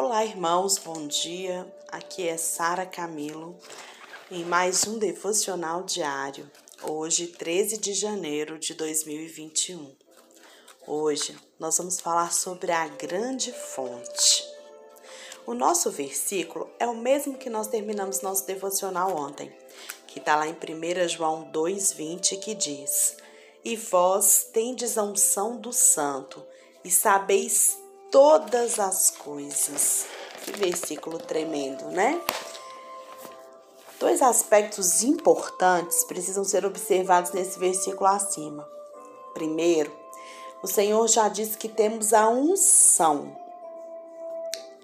Olá, irmãos, bom dia. Aqui é Sara Camilo em mais um devocional diário. Hoje, 13 de janeiro de 2021. Hoje nós vamos falar sobre a grande fonte. O nosso versículo é o mesmo que nós terminamos nosso devocional ontem, que está lá em 1 João 2,20, que diz: E vós tendes a unção do Santo, e sabeis todas as coisas. Que versículo tremendo, né? Dois aspectos importantes precisam ser observados nesse versículo acima. Primeiro, o Senhor já disse que temos a unção.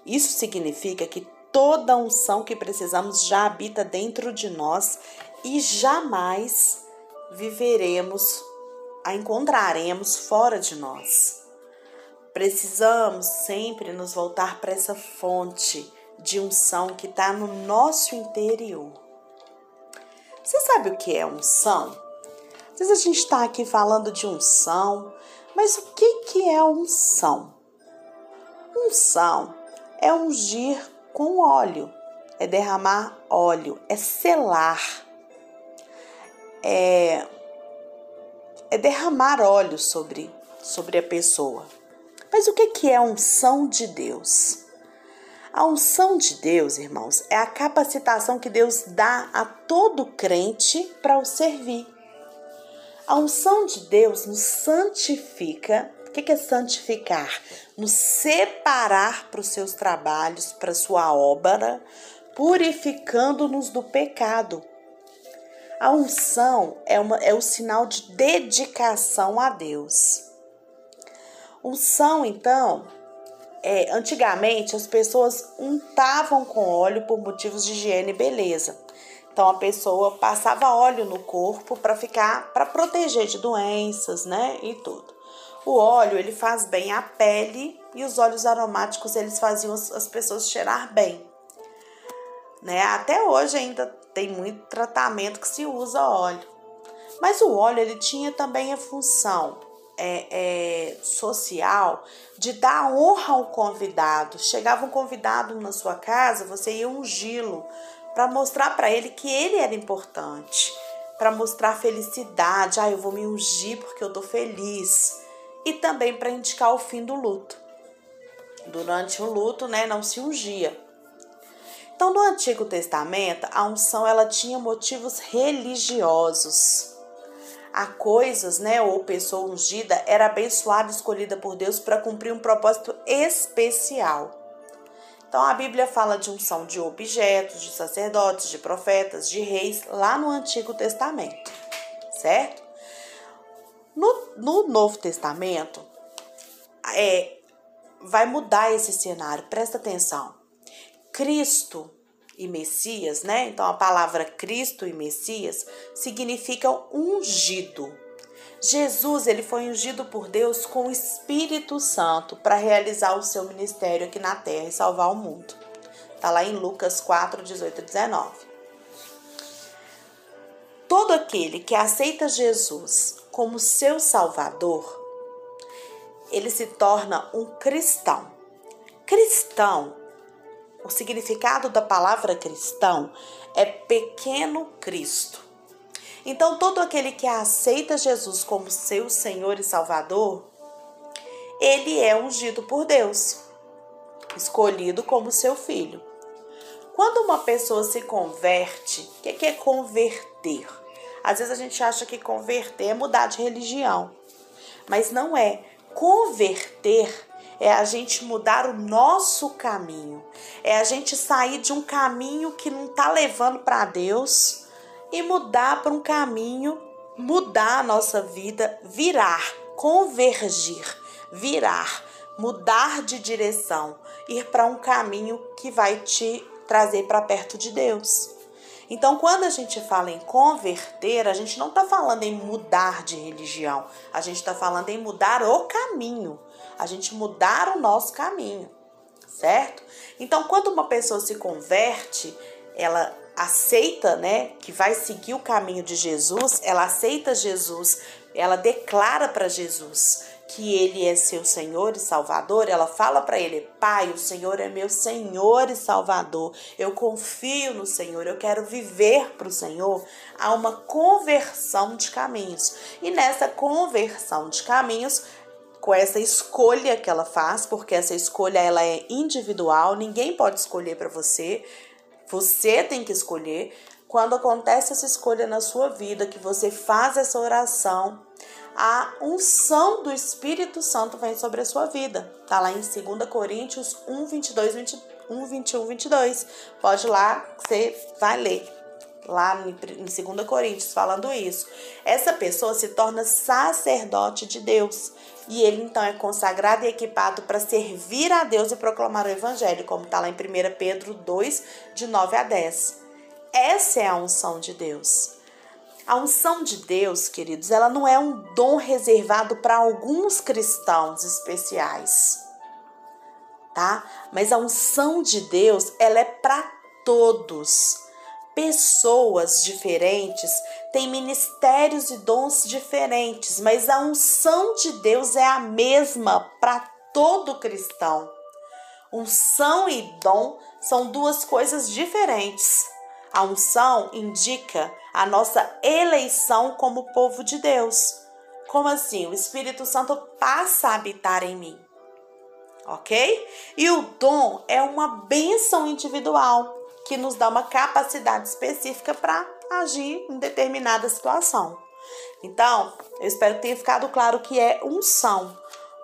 Isso significa que toda unção que precisamos já habita dentro de nós e jamais viveremos, a encontraremos fora de nós. Precisamos sempre nos voltar para essa fonte de unção que está no nosso interior. Você sabe o que é unção? Às vezes a gente está aqui falando de unção, mas o que, que é unção? Unção é ungir com óleo, é derramar óleo, é selar, é, é derramar óleo sobre, sobre a pessoa. Mas o que é a unção de Deus? A unção de Deus, irmãos, é a capacitação que Deus dá a todo crente para o servir. A unção de Deus nos santifica. O que é santificar? Nos separar para os seus trabalhos, para a sua obra, purificando-nos do pecado. A unção é, uma, é o sinal de dedicação a Deus. Unção, então, é, antigamente as pessoas untavam com óleo por motivos de higiene e beleza. Então a pessoa passava óleo no corpo para ficar, para proteger de doenças, né, e tudo. O óleo ele faz bem à pele e os óleos aromáticos eles faziam as pessoas cheirar bem. Né? Até hoje ainda tem muito tratamento que se usa óleo. Mas o óleo ele tinha também a função é, é, social de dar honra ao convidado. Chegava um convidado na sua casa, você ia ungí-lo para mostrar para ele que ele era importante, para mostrar felicidade. Ah, eu vou me ungir porque eu tô feliz. E também para indicar o fim do luto. Durante o luto, né, não se ungia. Então, no Antigo Testamento, a unção ela tinha motivos religiosos a coisas, né, ou pessoa ungida, era abençoada escolhida por Deus para cumprir um propósito especial. Então a Bíblia fala de unção de objetos, de sacerdotes, de profetas, de reis, lá no Antigo Testamento, certo? No, no Novo Testamento, é, vai mudar esse cenário, presta atenção. Cristo e Messias, né? Então a palavra Cristo e Messias significam ungido. Jesus, ele foi ungido por Deus com o Espírito Santo para realizar o seu ministério aqui na terra e salvar o mundo. Tá lá em Lucas 4, 18 e 19. Todo aquele que aceita Jesus como seu Salvador, ele se torna um cristão. Cristão o significado da palavra cristão é pequeno Cristo. Então, todo aquele que aceita Jesus como seu Senhor e Salvador, ele é ungido por Deus, escolhido como seu filho. Quando uma pessoa se converte, o que é converter? Às vezes a gente acha que converter é mudar de religião, mas não é. Converter é a gente mudar o nosso caminho, é a gente sair de um caminho que não está levando para Deus e mudar para um caminho, mudar a nossa vida, virar, convergir, virar, mudar de direção, ir para um caminho que vai te trazer para perto de Deus. Então, quando a gente fala em converter, a gente não está falando em mudar de religião, a gente está falando em mudar o caminho, a gente mudar o nosso caminho, certo? Então, quando uma pessoa se converte, ela aceita, né, que vai seguir o caminho de Jesus, ela aceita Jesus, ela declara para Jesus que ele é seu Senhor e Salvador, ela fala para ele: Pai, o Senhor é meu Senhor e Salvador. Eu confio no Senhor, eu quero viver para o Senhor. Há uma conversão de caminhos. E nessa conversão de caminhos, com essa escolha que ela faz, porque essa escolha ela é individual, ninguém pode escolher para você. Você tem que escolher. Quando acontece essa escolha na sua vida, que você faz essa oração, a unção do Espírito Santo vem sobre a sua vida. Tá lá em 2 Coríntios 1, 22, 21, 21, 22. Pode ir lá, você vai ler. Lá em 2 Coríntios, falando isso. Essa pessoa se torna sacerdote de Deus. E ele então é consagrado e equipado para servir a Deus e proclamar o Evangelho, como está lá em 1 Pedro 2, de 9 a 10. Essa é a unção de Deus. A unção de Deus, queridos, ela não é um dom reservado para alguns cristãos especiais, tá? Mas a unção de Deus, ela é para todos. Pessoas diferentes têm ministérios e dons diferentes, mas a unção de Deus é a mesma para todo cristão. Unção e dom são duas coisas diferentes. A unção indica a nossa eleição como povo de Deus. Como assim? O Espírito Santo passa a habitar em mim. Ok? E o dom é uma bênção individual que nos dá uma capacidade específica para agir em determinada situação. Então, eu espero que tenha ficado claro que é unção.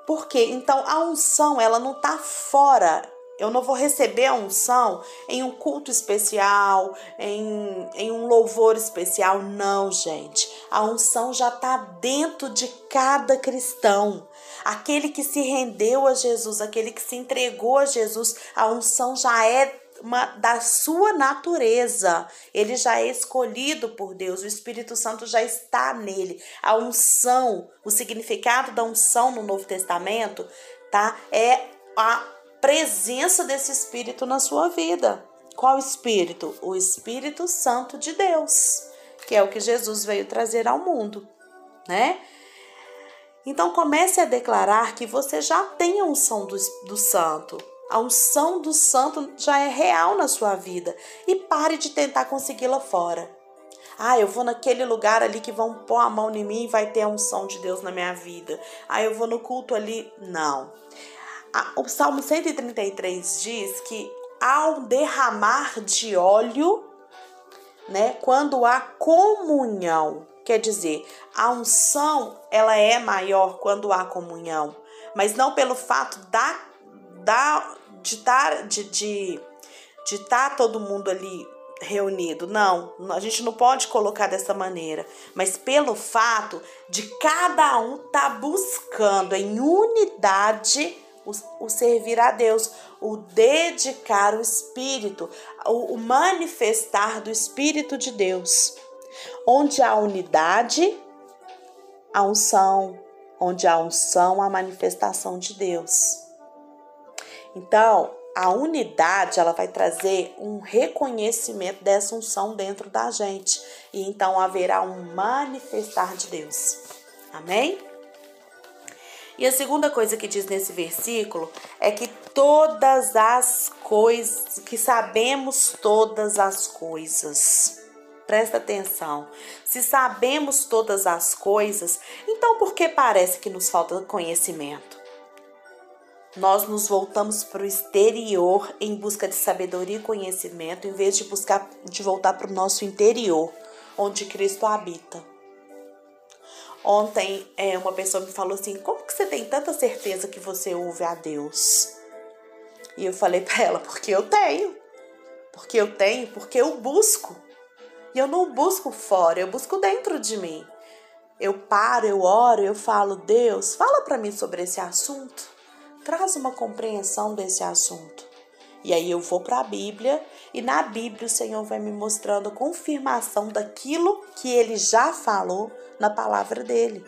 Por quê? Então, a unção, ela não está fora eu não vou receber a unção em um culto especial, em, em um louvor especial. Não, gente. A unção já está dentro de cada cristão. Aquele que se rendeu a Jesus, aquele que se entregou a Jesus, a unção já é uma, da sua natureza. Ele já é escolhido por Deus, o Espírito Santo já está nele. A unção, o significado da unção no Novo Testamento, tá? É a presença desse Espírito na sua vida. Qual Espírito? O Espírito Santo de Deus, que é o que Jesus veio trazer ao mundo, né? Então comece a declarar que você já tem a unção do, do Santo. A unção do Santo já é real na sua vida. E pare de tentar consegui-la fora. Ah, eu vou naquele lugar ali que vão pôr a mão em mim e vai ter a unção de Deus na minha vida. Ah, eu vou no culto ali. Não o Salmo 133 diz que ao derramar de óleo, né, quando há comunhão, quer dizer, a unção ela é maior quando há comunhão, mas não pelo fato da, da de estar de, de, de todo mundo ali reunido. Não, a gente não pode colocar dessa maneira, mas pelo fato de cada um estar tá buscando em unidade o, o servir a Deus, o dedicar o Espírito, o, o manifestar do Espírito de Deus. Onde há unidade, a unção, onde há unção, a manifestação de Deus. Então, a unidade ela vai trazer um reconhecimento dessa unção dentro da gente e então haverá um manifestar de Deus. Amém? E a segunda coisa que diz nesse versículo é que todas as coisas, que sabemos todas as coisas. Presta atenção. Se sabemos todas as coisas, então por que parece que nos falta conhecimento? Nós nos voltamos para o exterior em busca de sabedoria e conhecimento, em vez de buscar de voltar para o nosso interior, onde Cristo habita. Ontem é, uma pessoa me falou assim: como que você tem tanta certeza que você ouve a Deus? E eu falei para ela: porque eu tenho. Porque eu tenho, porque eu busco. E eu não busco fora, eu busco dentro de mim. Eu paro, eu oro, eu falo: Deus, fala para mim sobre esse assunto. Traz uma compreensão desse assunto. E aí eu vou para a Bíblia e na Bíblia o Senhor vai me mostrando a confirmação daquilo que ele já falou na palavra dele.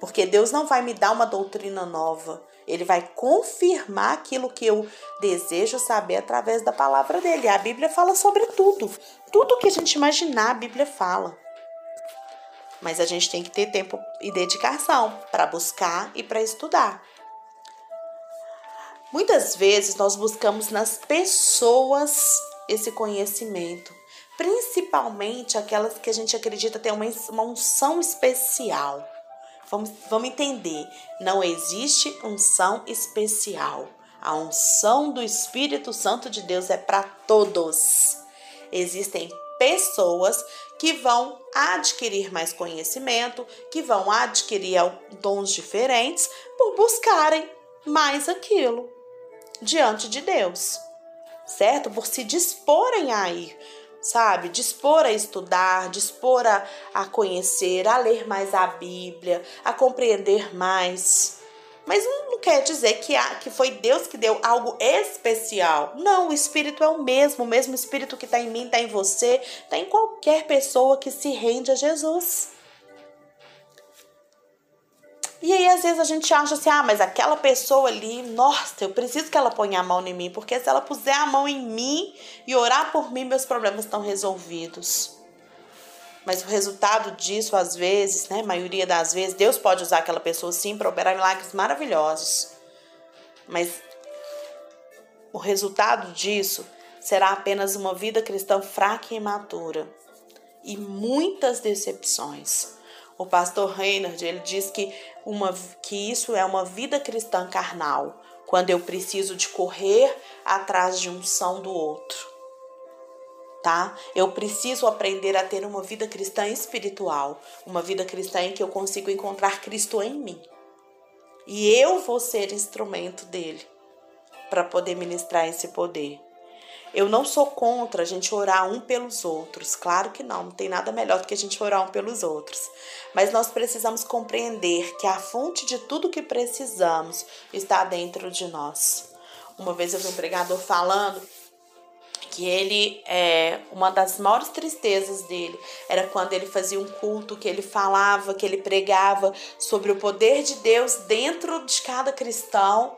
Porque Deus não vai me dar uma doutrina nova, ele vai confirmar aquilo que eu desejo saber através da palavra dele. A Bíblia fala sobre tudo. Tudo que a gente imaginar, a Bíblia fala. mas a gente tem que ter tempo e dedicação para buscar e para estudar. Muitas vezes nós buscamos nas pessoas esse conhecimento, principalmente aquelas que a gente acredita ter uma, uma unção especial. Vamos, vamos entender, não existe unção especial. A unção do Espírito Santo de Deus é para todos. Existem pessoas que vão adquirir mais conhecimento, que vão adquirir dons diferentes por buscarem mais aquilo diante de Deus, certo? Por se disporem a ir, sabe? Dispor a estudar, dispor a, a conhecer, a ler mais a Bíblia, a compreender mais. Mas não quer dizer que, há, que foi Deus que deu algo especial. Não, o Espírito é o mesmo. O mesmo Espírito que está em mim, está em você, está em qualquer pessoa que se rende a Jesus. E aí, às vezes, a gente acha assim: ah, mas aquela pessoa ali, nossa, eu preciso que ela ponha a mão em mim, porque se ela puser a mão em mim e orar por mim, meus problemas estão resolvidos. Mas o resultado disso, às vezes, né, maioria das vezes, Deus pode usar aquela pessoa sim para operar milagres maravilhosos. Mas o resultado disso será apenas uma vida cristã fraca e imatura e muitas decepções. O pastor Reinhard, ele diz que, uma, que isso é uma vida cristã carnal, quando eu preciso de correr atrás de um são do outro. Tá? Eu preciso aprender a ter uma vida cristã espiritual, uma vida cristã em que eu consigo encontrar Cristo em mim. E eu vou ser instrumento dele para poder ministrar esse poder. Eu não sou contra a gente orar um pelos outros, claro que não, não tem nada melhor do que a gente orar um pelos outros. Mas nós precisamos compreender que a fonte de tudo que precisamos está dentro de nós. Uma vez eu vi um pregador falando que ele é uma das maiores tristezas dele era quando ele fazia um culto que ele falava, que ele pregava sobre o poder de Deus dentro de cada cristão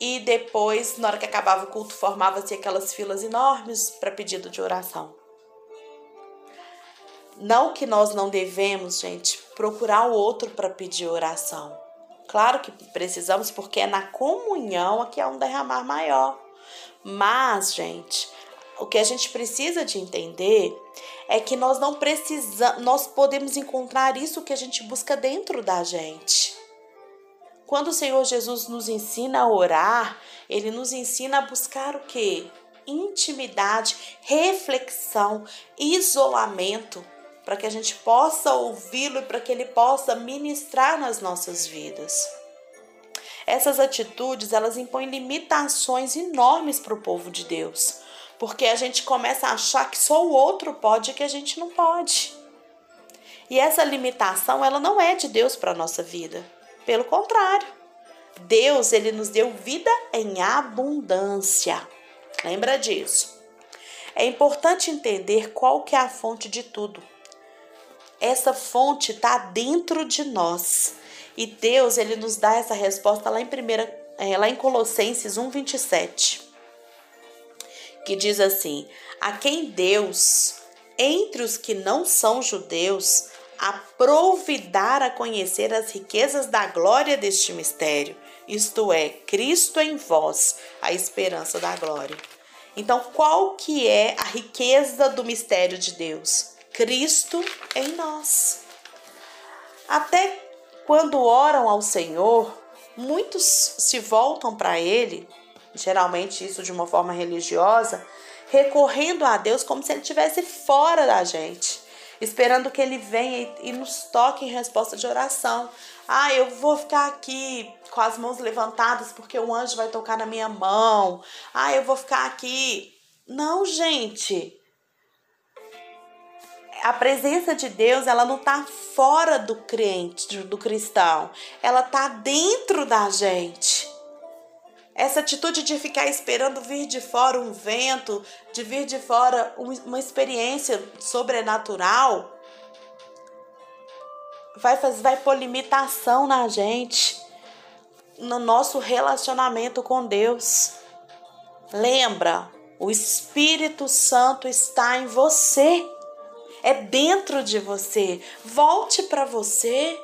e depois, na hora que acabava o culto, formava-se aquelas filas enormes para pedido de oração. Não que nós não devemos, gente, procurar o outro para pedir oração. Claro que precisamos, porque é na comunhão que há um derramar maior. Mas, gente, o que a gente precisa de entender é que nós não precisamos, nós podemos encontrar isso que a gente busca dentro da gente. Quando o Senhor Jesus nos ensina a orar, ele nos ensina a buscar o que? Intimidade, reflexão, isolamento, para que a gente possa ouvi-lo e para que ele possa ministrar nas nossas vidas. Essas atitudes, elas impõem limitações enormes para o povo de Deus, porque a gente começa a achar que só o outro pode e que a gente não pode. E essa limitação, ela não é de Deus para a nossa vida. Pelo contrário, Deus ele nos deu vida em abundância. Lembra disso? É importante entender qual que é a fonte de tudo. Essa fonte está dentro de nós. E Deus ele nos dá essa resposta lá em primeira, é, lá em Colossenses 1:27, que diz assim: A quem Deus entre os que não são judeus aprovidar a conhecer as riquezas da glória deste mistério, isto é, Cristo em vós, a esperança da glória. Então, qual que é a riqueza do mistério de Deus? Cristo em nós. Até quando oram ao Senhor, muitos se voltam para ele, geralmente isso de uma forma religiosa, recorrendo a Deus como se ele estivesse fora da gente esperando que ele venha e, nos toque em resposta de oração. Ah, eu vou ficar aqui com as mãos levantadas porque o anjo vai tocar na minha mão. Ah, eu vou ficar aqui. Não, gente. A presença de Deus, ela não está fora do crente, do cristão. Ela está dentro da gente. Essa atitude de ficar esperando vir de fora um vento, de vir de fora uma experiência sobrenatural, vai, fazer, vai pôr limitação na gente, no nosso relacionamento com Deus. Lembra, o Espírito Santo está em você. É dentro de você. Volte para você.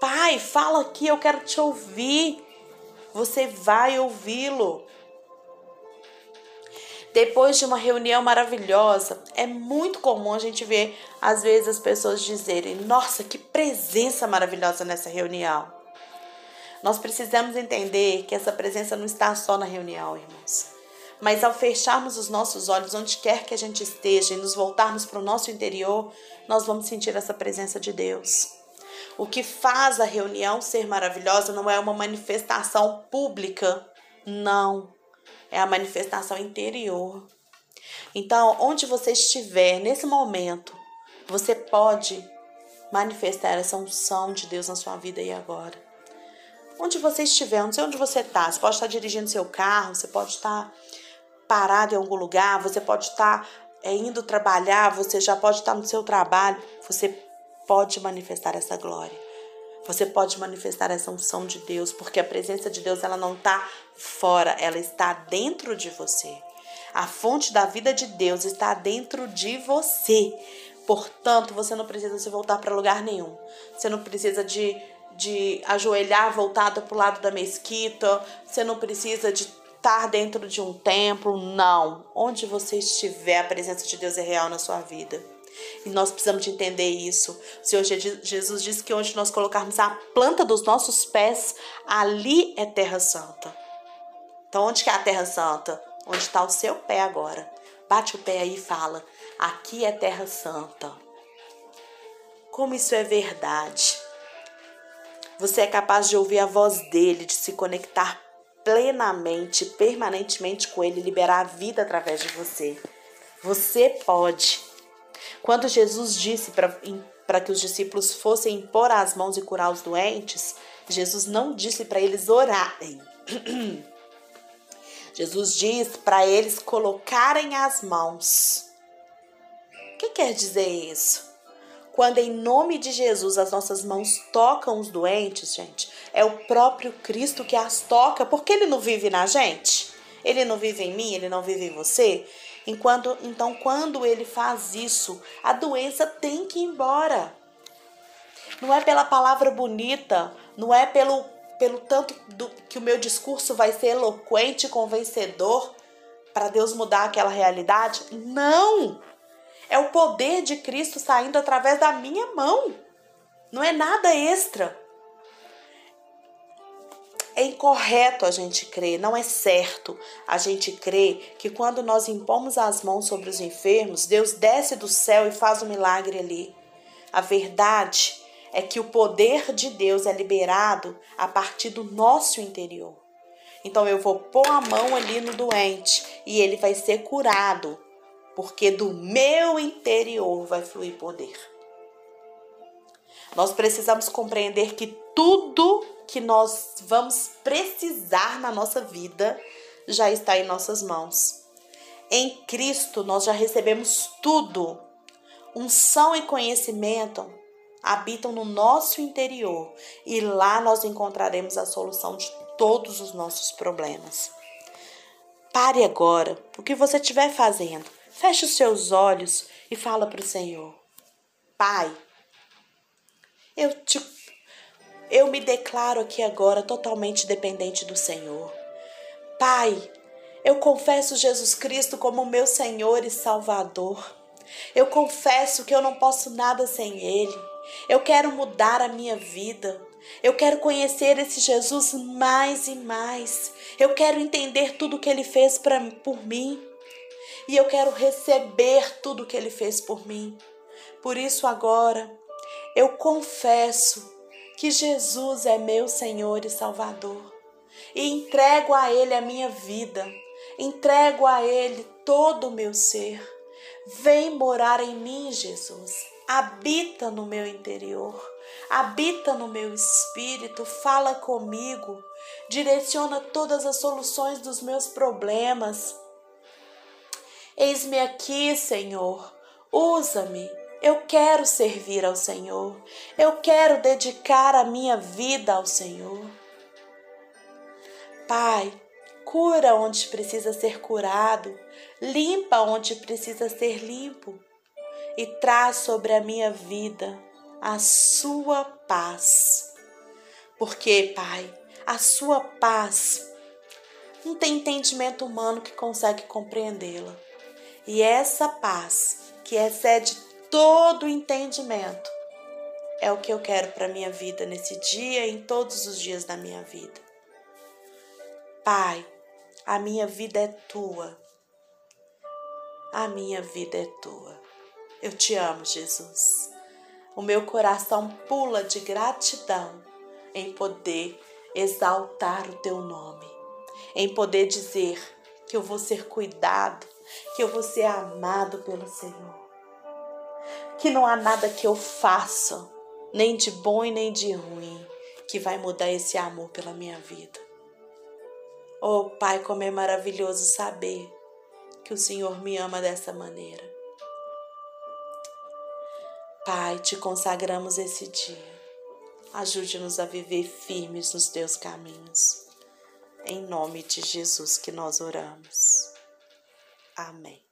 Pai, fala aqui, eu quero te ouvir. Você vai ouvi-lo. Depois de uma reunião maravilhosa, é muito comum a gente ver, às vezes, as pessoas dizerem: Nossa, que presença maravilhosa nessa reunião. Nós precisamos entender que essa presença não está só na reunião, irmãos. Mas ao fecharmos os nossos olhos, onde quer que a gente esteja, e nos voltarmos para o nosso interior, nós vamos sentir essa presença de Deus. O que faz a reunião ser maravilhosa não é uma manifestação pública, não é a manifestação interior. Então, onde você estiver nesse momento, você pode manifestar essa unção de Deus na sua vida e agora. Onde você estiver, não sei onde você está, você pode estar dirigindo seu carro, você pode estar parado em algum lugar, você pode estar é, indo trabalhar, você já pode estar no seu trabalho, você pode manifestar essa glória. Você pode manifestar essa unção de Deus, porque a presença de Deus ela não está fora, ela está dentro de você. A fonte da vida de Deus está dentro de você. Portanto, você não precisa se voltar para lugar nenhum. Você não precisa de, de ajoelhar voltado para o lado da mesquita. Você não precisa de estar dentro de um templo. Não. Onde você estiver, a presença de Deus é real na sua vida. E nós precisamos de entender isso. O Senhor Jesus disse que onde nós colocarmos a planta dos nossos pés, ali é terra santa. Então, onde que é a terra santa? Onde está o seu pé agora. Bate o pé aí e fala: aqui é terra santa. Como isso é verdade. Você é capaz de ouvir a voz dele, de se conectar plenamente, permanentemente com ele, liberar a vida através de você. Você pode. Quando Jesus disse para que os discípulos fossem impor as mãos e curar os doentes, Jesus não disse para eles orarem. Jesus diz para eles colocarem as mãos. O que quer dizer isso? Quando em nome de Jesus as nossas mãos tocam os doentes, gente, é o próprio Cristo que as toca, porque ele não vive na gente. Ele não vive em mim, ele não vive em você. Enquanto, então, quando ele faz isso, a doença tem que ir embora. Não é pela palavra bonita, não é pelo, pelo tanto do, que o meu discurso vai ser eloquente, convencedor para Deus mudar aquela realidade. Não! É o poder de Cristo saindo através da minha mão. Não é nada extra. É incorreto a gente crer, não é certo a gente crer que quando nós impomos as mãos sobre os enfermos, Deus desce do céu e faz um milagre ali. A verdade é que o poder de Deus é liberado a partir do nosso interior. Então eu vou pôr a mão ali no doente e ele vai ser curado, porque do meu interior vai fluir poder. Nós precisamos compreender que tudo que nós vamos precisar na nossa vida já está em nossas mãos. Em Cristo nós já recebemos tudo. Unção e conhecimento habitam no nosso interior e lá nós encontraremos a solução de todos os nossos problemas. Pare agora, o que você estiver fazendo, feche os seus olhos e fala para o Senhor: Pai, eu te eu me declaro aqui agora totalmente dependente do Senhor. Pai, eu confesso Jesus Cristo como meu Senhor e Salvador. Eu confesso que eu não posso nada sem Ele. Eu quero mudar a minha vida. Eu quero conhecer esse Jesus mais e mais. Eu quero entender tudo que Ele fez pra, por mim. E eu quero receber tudo que Ele fez por mim. Por isso, agora, eu confesso que Jesus é meu Senhor e Salvador e entrego a Ele a minha vida, entrego a Ele todo o meu ser. Vem morar em mim, Jesus. Habita no meu interior, habita no meu espírito, fala comigo, direciona todas as soluções dos meus problemas. Eis-me aqui, Senhor, usa-me eu quero servir ao Senhor. Eu quero dedicar a minha vida ao Senhor. Pai, cura onde precisa ser curado, limpa onde precisa ser limpo. e traz sobre a minha vida a sua paz. Porque, Pai, a sua paz não tem entendimento humano que consegue compreendê-la. E essa paz, que excede todo o entendimento, é o que eu quero para minha vida nesse dia e em todos os dias da minha vida. Pai, a minha vida é tua. A minha vida é tua. Eu te amo, Jesus. O meu coração pula de gratidão em poder exaltar o teu nome, em poder dizer que eu vou ser cuidado, que eu vou ser amado pelo Senhor. Que não há nada que eu faça, nem de bom e nem de ruim, que vai mudar esse amor pela minha vida. Oh, Pai, como é maravilhoso saber que o Senhor me ama dessa maneira. Pai, te consagramos esse dia. Ajude-nos a viver firmes nos teus caminhos. Em nome de Jesus que nós oramos. Amém.